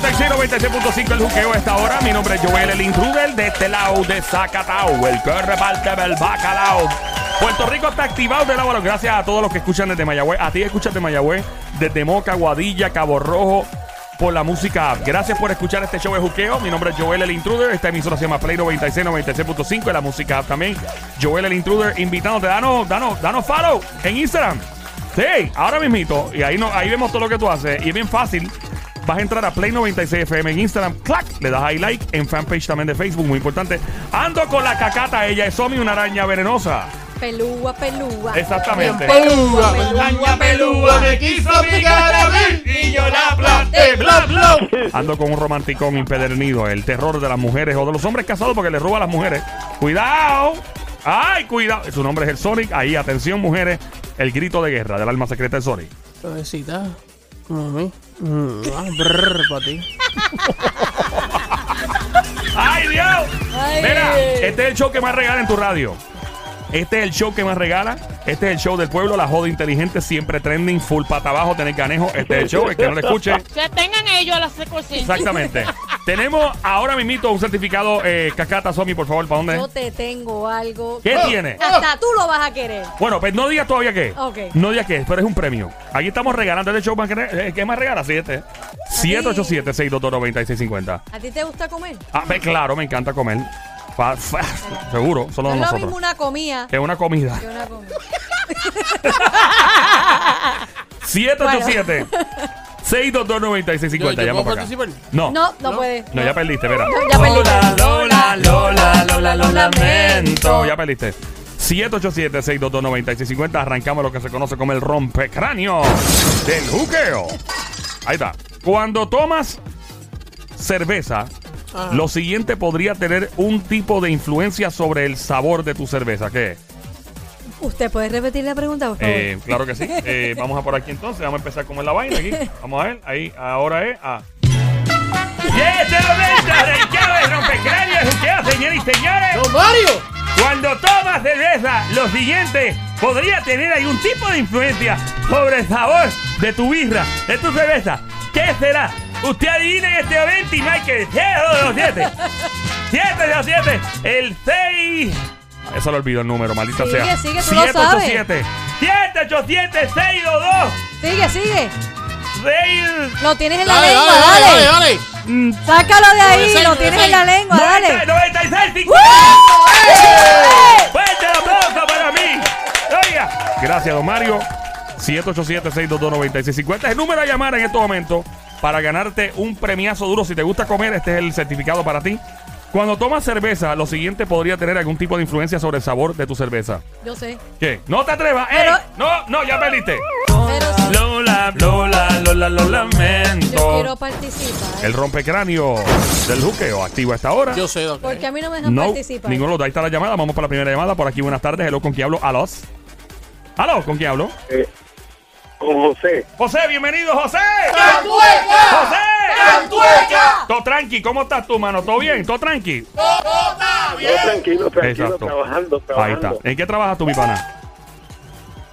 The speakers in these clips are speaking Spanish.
96, 96.5 el juqueo a esta hora. Mi nombre es Joel, el intruder de este lado de Zacatau, el que reparte del bacalao. Puerto Rico está activado de la hora. Gracias a todos los que escuchan desde Mayagüez. A ti escuchas de Mayagüez, desde Moca, Guadilla, Cabo Rojo, por la música. Gracias por escuchar este show de juqueo. Mi nombre es Joel el Intruder. Esta emisora se llama Play 96, 96.5 y la música también. Joel el Intruder invitándote. Danos, danos, danos follow en Instagram. Sí, ahora mismito. Y ahí, no, ahí vemos todo lo que tú haces. Y es bien fácil. Vas a entrar a Play 96 FM en Instagram. ¡Clac! Le das ahí like. En fanpage también de Facebook. Muy importante. Ando con la cacata. Ella es Somi, una araña venenosa. Pelúa, pelúa. Exactamente. Pelúa, Araña pelúa me quiso picar a mí y yo la aplasté, bla, bla. Ando con un romanticón impedernido. El terror de las mujeres o de los hombres casados porque le roba a las mujeres. ¡Cuidado! ¡Ay, cuidado! Su nombre es el Sonic. Ahí, atención, mujeres. El grito de guerra del alma secreta del Sonic. Suavecita. Mami. Mm, ah, para ti. ¡Ay, Dios! Ay. Mira, este es el show que más regala en tu radio. Este es el show que más regala. Este es el show del pueblo, la joda inteligente, siempre trending, full pata abajo, tener canejo. Este es el show, el que no lo escuche. Que tengan ellos a la secuencia. Exactamente. Tenemos ahora mismito un certificado eh, Cacata Somi, por favor, ¿para dónde? Yo te tengo algo. ¿Qué que tiene? Hasta tú lo vas a querer. Bueno, pues no digas todavía qué. Ok. No digas qué, pero es un premio. Aquí estamos regalando el show más que eh, ¿Qué más regala? Siete. 787-622-9650. ¿A ti te gusta comer? Ah, ve, claro, me encanta comer. Fa- fa- seguro, solo No es lo nosotros. mismo una comida Que es una comida. que una comida. 787 622-9650. Yo- yo Llama puedo para acá. No. No, no, ¿No? puede. No, ya perdiste, espera. Ya perdiste. Lola, Lola, Lola, lo lamento. lamento. Ya perdiste. 787-622-9650. Arrancamos lo que se conoce como el rompecráneo del juqueo. Ahí está. Cuando tomas cerveza, Ajá. lo siguiente podría tener un tipo de influencia sobre el sabor de tu cerveza. ¿Qué es? ¿Usted puede repetir la pregunta, por favor? Eh, claro que sí. Eh, vamos a por aquí entonces. Vamos a empezar con la vaina aquí. Vamos a ver. Ahí, ahora es. Ah. Y este momento arrancado el rompecráneo del juqueo, señores y señores. ¡Don Mario! Cuando tomas cerveza, lo siguiente podría tener algún tipo de influencia sobre el sabor de tu birra, de tu cerveza. ¿Qué será? Usted adivina en este momento y Michael 7 7 el 6. Eso lo olvido el número, maldita Sigue, sea. sigue, tú lo sabes. 787 787 622 Sigue, sigue. 6 Lo tienes en la Dale, lengua, dale, dale, dale. dale, dale. Sácalo de ahí, 96, lo tienes en la lengua, dale. 96 50. ¡Fuerte el aplauso para mí! Oiga. Gracias, don Mario. 787-622-9650 es el número a llamar en estos momentos para ganarte un premiazo duro. Si te gusta comer, este es el certificado para ti. Cuando tomas cerveza, lo siguiente podría tener algún tipo de influencia sobre el sabor de tu cerveza. Yo sé. ¿Qué? ¡No te atrevas! ¡Ey! Pero- ¡No, no! ¡Ya perdiste! Pero sí, Lola, Lola, Lola, lo yo lamento. quiero participar. El rompecráneo del juqueo activo a esta hora. Yo sé, doctor. Porque a mí no me dejan No, participar. ninguno de los dos. Ahí está la llamada. Vamos para la primera llamada. Por aquí, buenas tardes. Hello, ¿con quién hablo? ¿Alos? ¿Aló? ¿Con quién hablo? Eh, con José. José, bienvenido, José. ¡Cantueca! ¡José! ¡Cantueca! Todo tranqui. ¿Cómo estás tú, mano? ¿Todo bien? ¿Todo tranqui? ¡Todo está bien! tranquilo, tranquilo, Exacto. trabajando, Ahí está. ¿En qué trabajas tú, mi pana?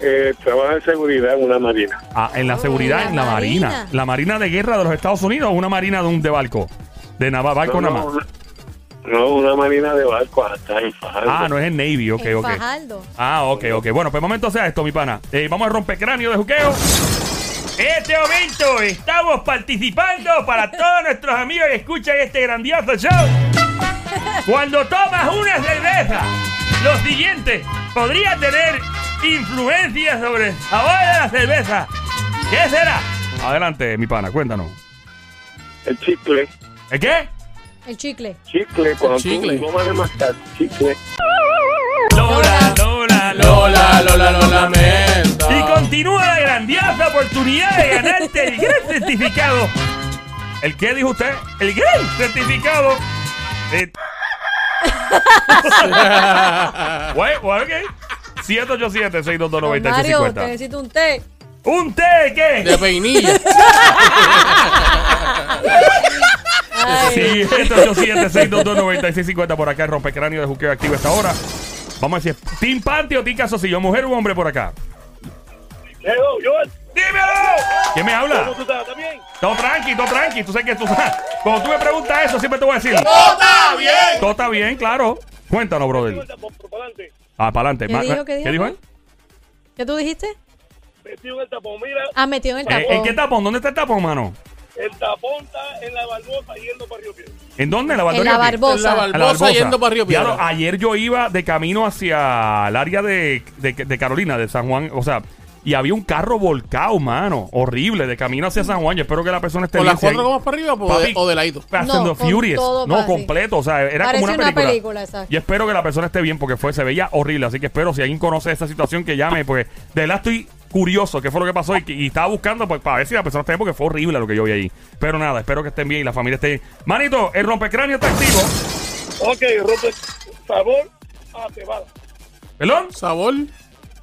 Eh, trabajo en seguridad en una marina. Ah, en la Oh, seguridad, en en la marina. marina. ¿La marina de guerra de los Estados Unidos o una marina de un de barco? De naval, barco no, nada más. no, una marina de barco hasta en Fajardo. Ah, no es el Navy. Ok, en ok. Fajardo. Ah, ok, ok. Bueno, pues momento sea esto, mi pana. Eh, vamos a romper cráneo de juqueo. En este momento estamos participando para todos nuestros amigos que escuchan este grandioso show. Cuando tomas una cerveza, lo siguiente podría tener influencia sobre el sabor de la cerveza. ¿Qué será? Adelante, mi pana, cuéntanos. El chicle, ¿El qué? El chicle. chicle, cuando chicle. tú tomas de mascar, chicle. Lola, Lola, Lola, Lola, lo lamento. Y continúa la grandiosa oportunidad de ganarte el gran certificado. ¿El qué dijo usted? El gran certificado. de- Bueno, bueno, ok. 787 Don Mario, te 622 necesito un té. ¿Un té de qué? De peinilla. Ay, 787-622-9650 por acá, el rompecráneo de juqueo activo esta hora. Vamos a decir, ¿Team Panty o Team Casosillo? ¿Mujer u hombre por acá? Hello, Joel. ¡Dímelo! ¿Quién me habla? ¿Cómo tú estás? ¿Estás bien? Todo tranqui, todo tranqui. Tú sabes que tú Cuando tú me preguntas eso, siempre te voy a decir. ¡Todo está bien! Todo está bien, claro. Cuéntanos, brother. Ah, para adelante. ¿Qué dijo? ¿Qué dijo? ¿Qué dijo él? ¿Qué tú dijiste? Metido en el tapón, mira, Ah, metido en el Eh, tapón. ¿En qué tapón? ¿Dónde está el tapón, mano? el tapón está en la barbosa yendo para Río Piedra. ¿En dónde? ¿En la En la? Barbosa. En la Bar- A la Barbosa yendo para Río Piedra. lo- ayer yo iba de camino hacia el área de, de- de Carolina, de San Juan, o sea, y había un carro volcado, mano, horrible, de camino hacia San Juan. Yo espero que la persona esté ¿Con bien. las si hay- cuatro gomas para arriba o de, Papi, o de ladito? Haciendo No, con Furious. todo No, para así. completo. O sea, era Parece como una una película. película, exacto. Y espero que la persona esté bien porque fue, se veía horrible. Así que espero, si alguien conoce esta situación, que llame. Porque de verdad estoy curioso qué fue lo que pasó y, estaba buscando pues, para ver si la persona está bien porque fue horrible lo que yo vi ahí. Pero nada, espero que estén bien y la familia esté bien. Manito, el rompecráneo está activo. Ok, rompe sabor a cebada, ¿Perdón? Sabor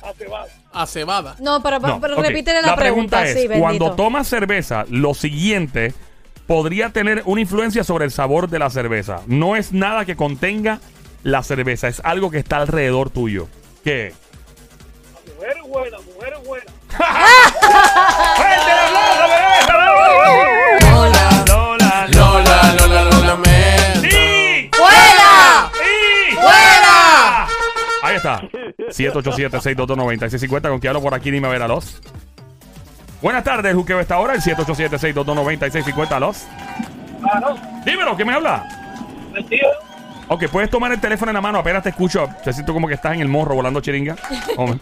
a cebada. A cebada. No, pero, No, pero ok. repítele la, pregunta. es, sí, bendito. cuando tomas cerveza, lo siguiente podría tener una influencia sobre el sabor de la cerveza. No es nada que contenga la cerveza, es algo que está alrededor tuyo. ¿Qué? Mujer buena, mujer buena. ¡Fuerte el 50. 787-622-9650. ¿Con quién hablo por aquí? Dime a ver a los. Buenas tardes, Juqueo está ahora, el 787-622-9650 a los. Dímelo, ¿qué me habla? El tío. Ok, puedes tomar el teléfono en la mano, apenas te escucho. Te siento como que estás en el morro volando chiringa. Hombre.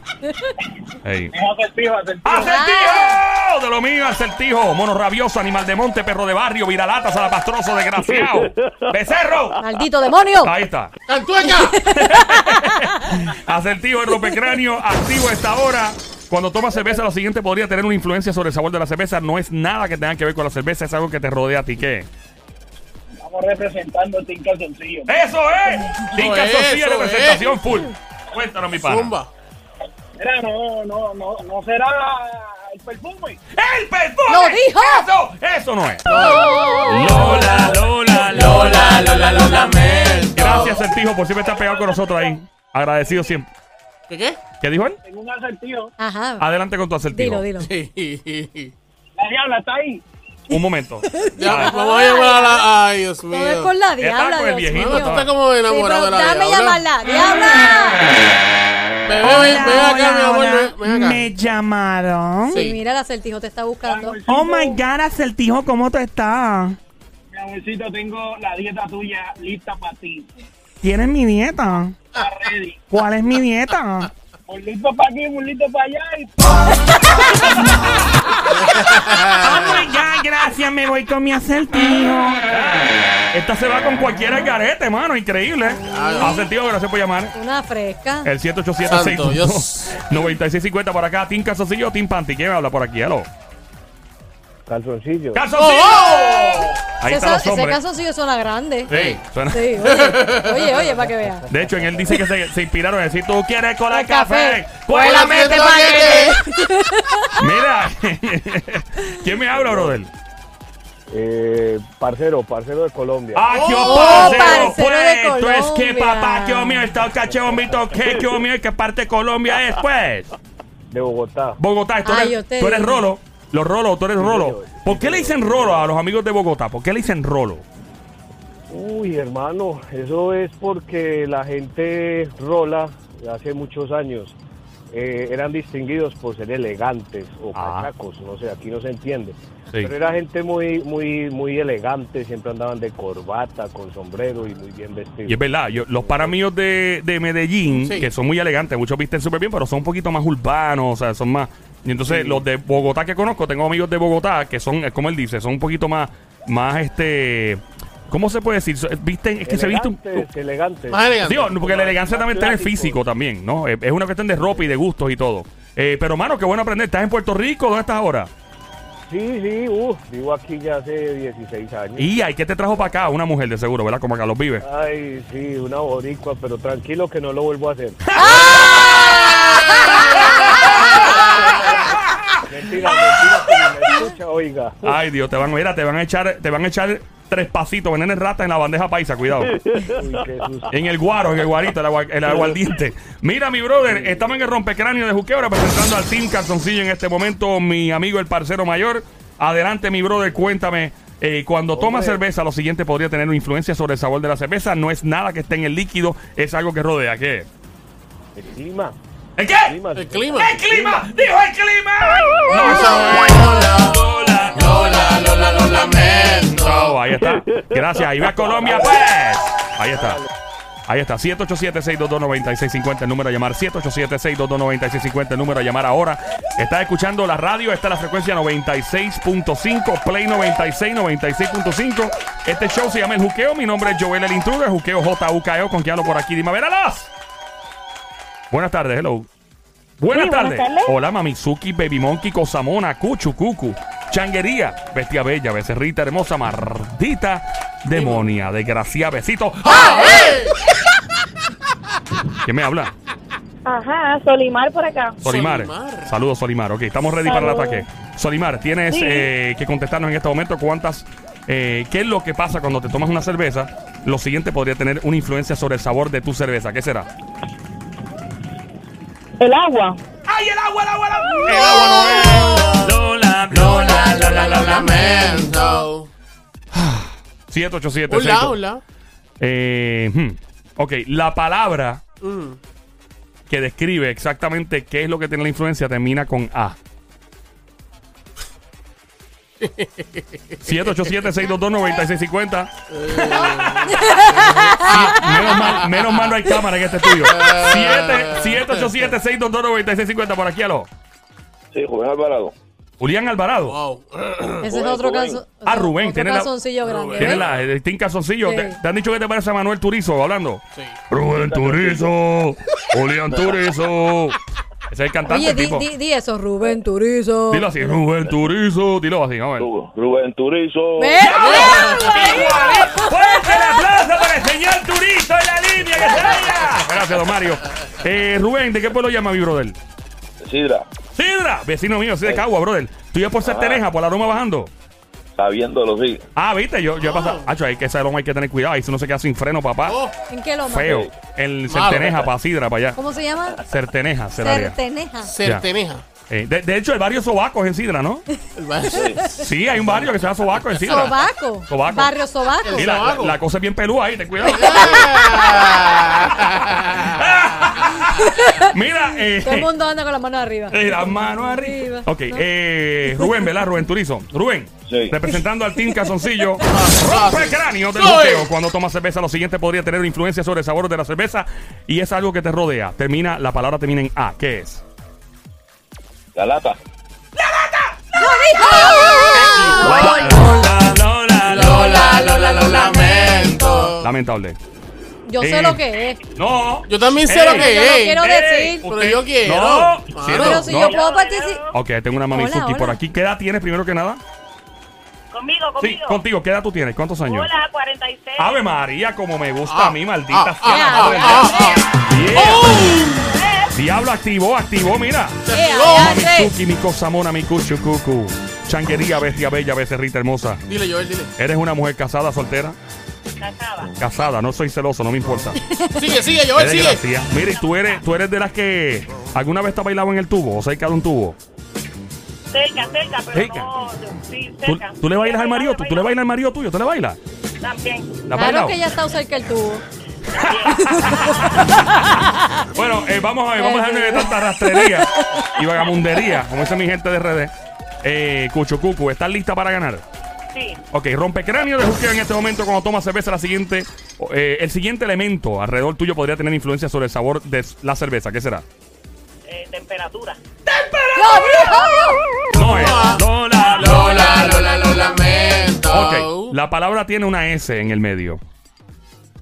Hey. Es acertijo, acertijo. ¡Acertijo! De lo mío, acertijo. Mono rabioso, animal de monte, perro de barrio, viralata, salapastroso, desgraciado. ¡Becerro! ¡Maldito demonio! Ahí está. ¡Cantueca! Acertijo, el rompecráneo, activo a esta hora. Cuando tomas cerveza, lo siguiente podría tener una influencia sobre el sabor de la cerveza. No es nada que tenga que ver con la cerveza, es algo que te rodea a ti. ¿Qué? Estamos representando Team Calzoncillo. ¡Eso es! Sofía, eso representación full. Cuéntanos, mi pana. Zumba. Mira, no, no, no, no será el perfume. ¡El perfume! ¡Lo dijo! ¡Eso! ¡Eso no es! Lola, Lola, Lola, Lola, Lola, me. Gracias, Certijo, por siempre estar pegado con nosotros ahí. Agradecido siempre. ¿Qué qué? ¿Qué dijo él? Tengo un acertijo. Ajá. Adelante con tu acertijo. Dilo, dilo. Sí. La diabla está ahí. Un momento. Ya, vamos a llamar a la. Ay, Dios mío. Todo es con la Está diabla, con el viejito, tú estás como Sí, enamorado pero de la dame diabla. llamarla. ¡Diabla! Bebé, ven, ven acá, mi amor. Ven, ven acá. Me llamaron. Sí. Sí, mira, el acertijo te está buscando. Oh my God, acertijo, ¿cómo tú estás? Mi amorcito, tengo la dieta tuya lista para ti. ¿Tienes mi dieta? Está ready. ¿Cuál es mi dieta? Burlito para aquí, burlito para allá. Y... Oh my God, gracias, me voy con mi acertijo. Esta se va con cualquiera al garete, mano, increíble. Acertijo, gracias por llamar. Una fresca. El 787 Santo, Dios. 9650 por acá. Team Calzoncillo, Team Panty. ¿Quién me habla por aquí? Hello. Calzoncillo. ¡Calzoncillo! Ahí ese, están los ese hombres. sí suena grande. Sí, suena- Sí, oye, oye, oye, para que veas. De hecho, en él dice que se, se inspiraron a decir, tú quieres cola de Con café, café, cuélame cuélame este paquete. Mira, ¿quién me habla, brother? Eh, parcero, parcero de Colombia. ¡Ah, qué Oh, parcero! parcero de Pues, tú es que Colombia. papá, que mío, está caché, bombito, que que mío, ¿qué parte de Colombia es, pues? De Bogotá. Bogotá, tú Ay, eres, yo te tú eres. Rolo. Los Rolo, tú eres Rolo. ¿Por qué le dicen Rolo a los amigos de Bogotá? ¿Por qué le dicen Rolo? Uy, hermano, eso es porque la gente rola hace muchos años eh, eran distinguidos por ser elegantes o Ah. cachacos, no sé, aquí no se entiende. Sí. Pero era gente muy, muy, muy elegante, siempre andaban de corbata, con sombrero y muy bien vestidos. Y es verdad, yo, los paramíos de, de Medellín, Sí. que son muy elegantes, muchos visten súper bien, pero son un poquito más urbanos, o sea, son más... Y entonces los de Bogotá que conozco, tengo amigos de Bogotá que son, es como él dice, son un poquito más, más este... ¿Cómo se puede decir? So- Visten, es que se viste un... elegantes, elegantes. Más elegante. Digo, porque la elegancia también está en el físico también, ¿no? Es es una cuestión de ropa y de gustos y todo. Eh, pero, mano, qué bueno aprender. ¿Estás en Puerto Rico? ¿Dónde estás ahora? Sí, sí, uh, vivo aquí ya hace 16 años. Y ay, ¿qué te trajo para acá? Una mujer de seguro, ¿verdad? Como Carlos Vive. Ay, sí, una boricua, pero tranquilo que no lo vuelvo a hacer. mentira, mentira, me escucha, oiga. Ay, Dios, te van, mira, te van a echar, te van a echar tres pasitos, veneno rata en la bandeja paisa, cuidado. Uy. En el guaro, en el guarito, el, agua- el aguardiente. Mira, mi brother, estamos en el rompecráneo de Juqueo representando al Team Calzoncillo en este momento, mi amigo el parcero mayor. Adelante, mi brother, cuéntame. eh, cuando Hombre. cerveza, lo siguiente podría tener una influencia sobre el sabor de la cerveza. No es nada que esté en el líquido, es algo que rodea. ¿Qué? El clima. ¿El qué? clima. El clima. ¡El clima! ¡Dijo el clima! No, Lola, Lola, Lola, Lola, lo lamento. Oh, ahí está. Gracias. Ahí va Colombia, pues. Ahí está. Ahí está. 787-622-9650. El número a llamar. 787-622-9650. El número a llamar ahora. Estás escuchando la radio. Está la frecuencia 96.5. Play 96, 96.5. Este show se llama El Juqueo. Mi nombre es Joel El Intruder. Juqueo J-U-K-E-O. ¿Con quién hablo por aquí? Dime, a ver, alas. Buenas tardes. Hello. Buenas Sí, buenas tardes. Hola, Mamizuki, Baby Monkey, Cosamona, Cuchu, Cucu, Changuería, Bestia Bella, Becerrita Hermosa, Mardita, Demonia, Desgracia, Besito. ¿Quién me habla? Ajá, Solimar por acá. Solimar. Solimar. Saludos, Solimar. Ok, estamos ready para el ataque. Solimar, tienes Sí. eh, que contestarnos en este momento cuántas. eh, ¿Qué es lo que pasa cuando te tomas una cerveza? Lo siguiente podría tener una influencia sobre el sabor de tu cerveza. ¿Qué será? El agua. ¡Ay, el agua, el agua, el agua! Lola, Lola, Lola, lo lamento. 787 Hola, hola. Eh, hmm. Ok, la palabra Mm. que describe exactamente qué es lo que tiene la influencia termina con A. 787-622-9650. menos, mal, menos mal no hay cámara en este estudio. 787-622-9650 por aquí, aló. Sí, Julián Alvarado. Julián Alvarado. Wow. Ese es otro Rubén. caso. Ah, Rubén, Otro tiene la- calzoncillo grande. Tiene ¿ves? la, el Team Calzoncillo. Sí. ¿Te, te han dicho que te parece a Manuel Turizo hablando? Sí. Rubén Turizo. Julián Turizo. Ese es el cantante, Oye, di, tipo. di, di eso, Rubén Turizo. Dilo así, Rubén Turizo. Dilo así, vamos a ver. Rubén Turizo. ¡Fuerte el aplauso para el señor Turizo en la línea que se vaya! Gracias, don Mario. Eh, Rubén, ¿de qué pueblo llama mi brother? Sidra, Sidra, vecino mío, soy de Cagua, brother. Tú ya por ser teneja, por la aroma bajando. Sabiéndolo, sí. Ah, viste, yo, yo he pasado. Hacho, hay que ese aroma hay que tener cuidado. Ahí si no se queda sin freno, papá. Oh, ¿En qué loma? Feo. El Malo. Certeneja para Sidra, para allá. ¿Cómo se llama? Certeneja. Certeneja. Certeneja. Eh, de, de hecho, el barrio Sobacos en Sidra, ¿no? El ba- Sí, hay un barrio que se llama Sobaco en Sidra. Sobaco. Sobaco. Barrio Sobaco. Y la, la- Sobaco. la cosa es bien pelúa ahí, ten cuidado. Mira, eh, Todo el mundo anda con las manos arriba. eh, la mano arriba. Arriba. Ok, ¿No? eh, Rubén, ¿verdad? Rubén Turizo. Rubén, Sí. representando al Team Calzoncillo, Ah, rompe cráneo del buqueo. Cuando tomas cerveza, lo siguiente podría tener influencia sobre el sabor de la cerveza y es algo que te rodea. Termina, la palabra termina en A. ¿Qué es? La lata. Lola, Lola, Lola, Lola, lo lamento. Lamentable. Yo Eh, sé lo que es. No. Yo también sé lo que yo no es. quiero decir. Pero yo quiero. No, Pero si no. yo puedo participar. Ok, tengo una mami Hola, Suki por aquí. ¿Qué edad tienes primero que nada? Conmigo, Sí, conmigo. contigo. ¿Qué edad tú tienes? ¿Cuántos años? Hola, 46. Ave María, como me gusta Ah, a mí, maldita ah, sea. ah, madre. ah, ah, Yeah. ¡Oh! Diablo activó, activó, mira. Se activó. allá. Mami sí. Suki, mi cosamona, mi cuchu cucu. Changuería, bestia bella, becerrita hermosa. Dile, Joel, dile. ¿Eres una mujer casada, soltera? Casada. Casada, no soy celoso, no me importa. Sigue, sigue, Joel, sigue. gracia. Mira, y tú eres, tú eres de las que alguna vez te has bailado en el tubo o cerca de un tubo. Cerca, cerca, pero Cerca. no. Sí, ¿Tú, cerca. tú le bailas al marido? ¿Tú, tú le bailas al marido tuyo? ¿Tú le bailas? También. ¿La Claro bailado? que ya está cerca el tubo. Bueno, eh, vamos a ver, vamos a dejarme de tanta rastrería y vagamundería, como dice mi gente de redes. Eh, Cucho Cucu, ¿estás lista para ganar? Sí. Ok, rompecráneo de juqueo en este momento cuando tomas cerveza. La siguiente, eh, el siguiente elemento alrededor tuyo podría tener influencia sobre el sabor de la cerveza. ¿Qué será? Eh, temperatura. No es. Lola, Lola, Lola, lo lamento. Ok, la palabra tiene una S en el medio.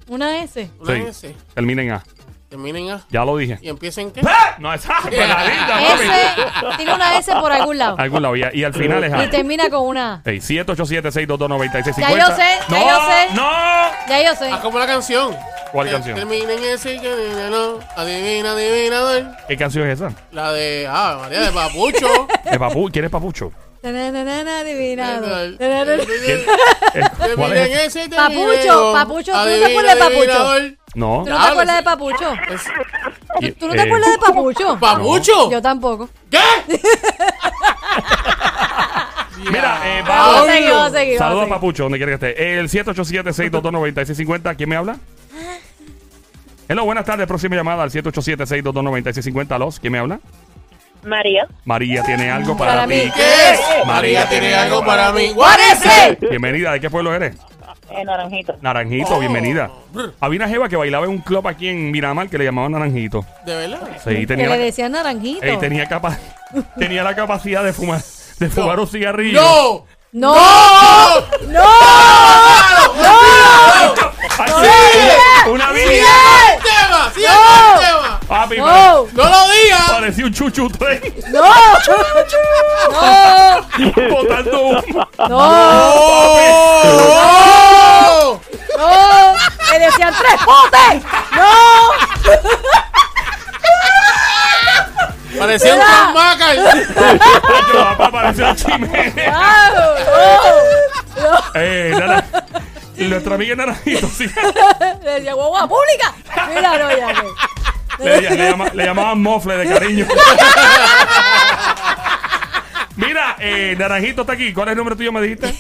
Una S. Una Sí. S. Termina en A. Terminen A. Ya lo dije. Y empiecen qué? No, es A. peladita, papi. S. Tiene una S por algún lado. Algún lado. Y, y al final es A. Y termina con una A. Hey, 787-622-9650. Ya yo sé, ya no, yo sé. No, Ya yo sé. Ah, como la canción. ¿Cuál Ter- canción? Terminen ese que no, no. Adivina, adivinador. ¿Qué canción es esa? La de. Ah, María de Papucho. ¿De papu ¿Quién es papucho? Tananana, Adivinado. ¿Quién? Tananana. Eh, ¿Cuál Terminen es? ese Papucho, Papucho, ¿tú no te acuerdas de Papucho? No. ¿Tú no te acuerdas de Papucho? Y- ¿Tú no te eh, acuerdas de Papucho? ¿Papucho? Yo tampoco. ¿Qué? Mira, eh, Vamos a seguir, vamos a seguir. vamos a Saludos, seguir. Papucho, donde quiera que esté. El 787-622-9650. ¿Quién me habla? Hello, buenas tardes. Próxima llamada al 787-622-9650. Los, ¿quién me habla? María. María tiene algo para, Para ti. mí. ¿Qué es? María tiene algo para mí. ¿Cuál es ese? Bienvenida. ¿De qué pueblo eres? Eh, naranjito. Naranjito, Oh. bienvenida. Había una jeva que bailaba en un club aquí en Miramar que le llamaban Naranjito. ¿De verdad? Sí, Que tenía, le la, decían naranjito. Ey, tenía, capa- tenía la capacidad de fumar, de fumar un cigarrillo. ¡No! ¡No! ¡No! ¡No! Así, una vida. ¡Sigue el tema! ¡Sigue No. el tema! Papi, ¡No! ¡No lo digas! parecía un chuchu tren ¡No! ¡No! botando humo. ¡No! ¡Oh! ¡No! ¡Le decían tres potes! ¡No! Parecía un Macal. Yo, papá, parecía un chimenea. ¡No! ¡No! Eh, nuestra amiga Naranjito, sí. Le decía guagua pública. Mira, no, ya no. Le, le llama- le llamaban mofle de cariño. Mira, eh, Naranjito está aquí. ¿Cuál es el nombre tuyo, me dijiste?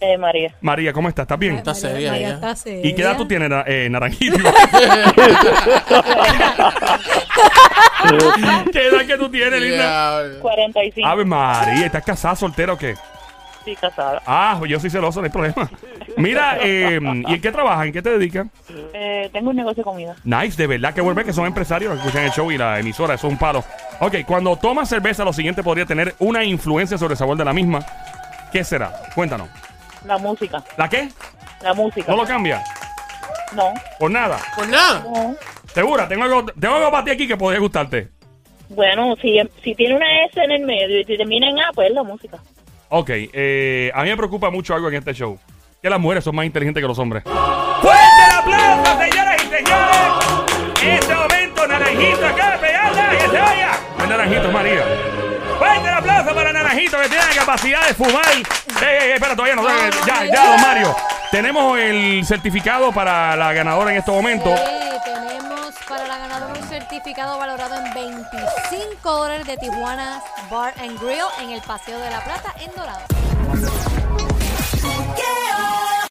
Eh, María. María, ¿cómo estás? ¿Estás bien? Está seria María ella. está seria. ¿Y qué edad tú tienes, na- eh, Naranjito? ¿Qué edad que tú tienes, linda? Diablo. 45. Ave María, ¿estás casada, soltera o qué? Sí, casada. Ah, yo soy celoso, no hay problema. Mira, eh, ¿y en qué trabajas? ¿En qué te dedicas? Eh, tengo un negocio de comida. Nice, de verdad que vuelve que son empresarios que escuchan el show y la emisora, eso es un palo. Ok, cuando tomas cerveza, lo siguiente podría tener una influencia sobre el sabor de la misma. ¿Qué será? Cuéntanos. La música. ¿La qué? La música. ¿No lo cambia? No. Por nada. Pues nada. No. ¿Segura? Tengo algo, tengo algo para ti aquí que podría gustarte. Bueno, si, si tiene una S en el medio y si termina en A, pues es la música. Ok, eh, a mí me preocupa mucho algo en este show. Que las mujeres son más inteligentes que los hombres. ¡Fuerte el aplauso, señoras y señores! En este momento, Naranjito acaba de pegarla y que se vaya. No es Naranjito, es María. Fuerte el aplauso para Naranjito que tiene la capacidad de fumar. Ey, ey, espera, todavía no. No, ya, ya, ya. don Mario. Tenemos el certificado para la ganadora en estos momentos. Sí, tenemos para la ganadora un certificado valorado en 25 dólares de Tijuana Bar and Grill en el Paseo de la Plata en Dorado.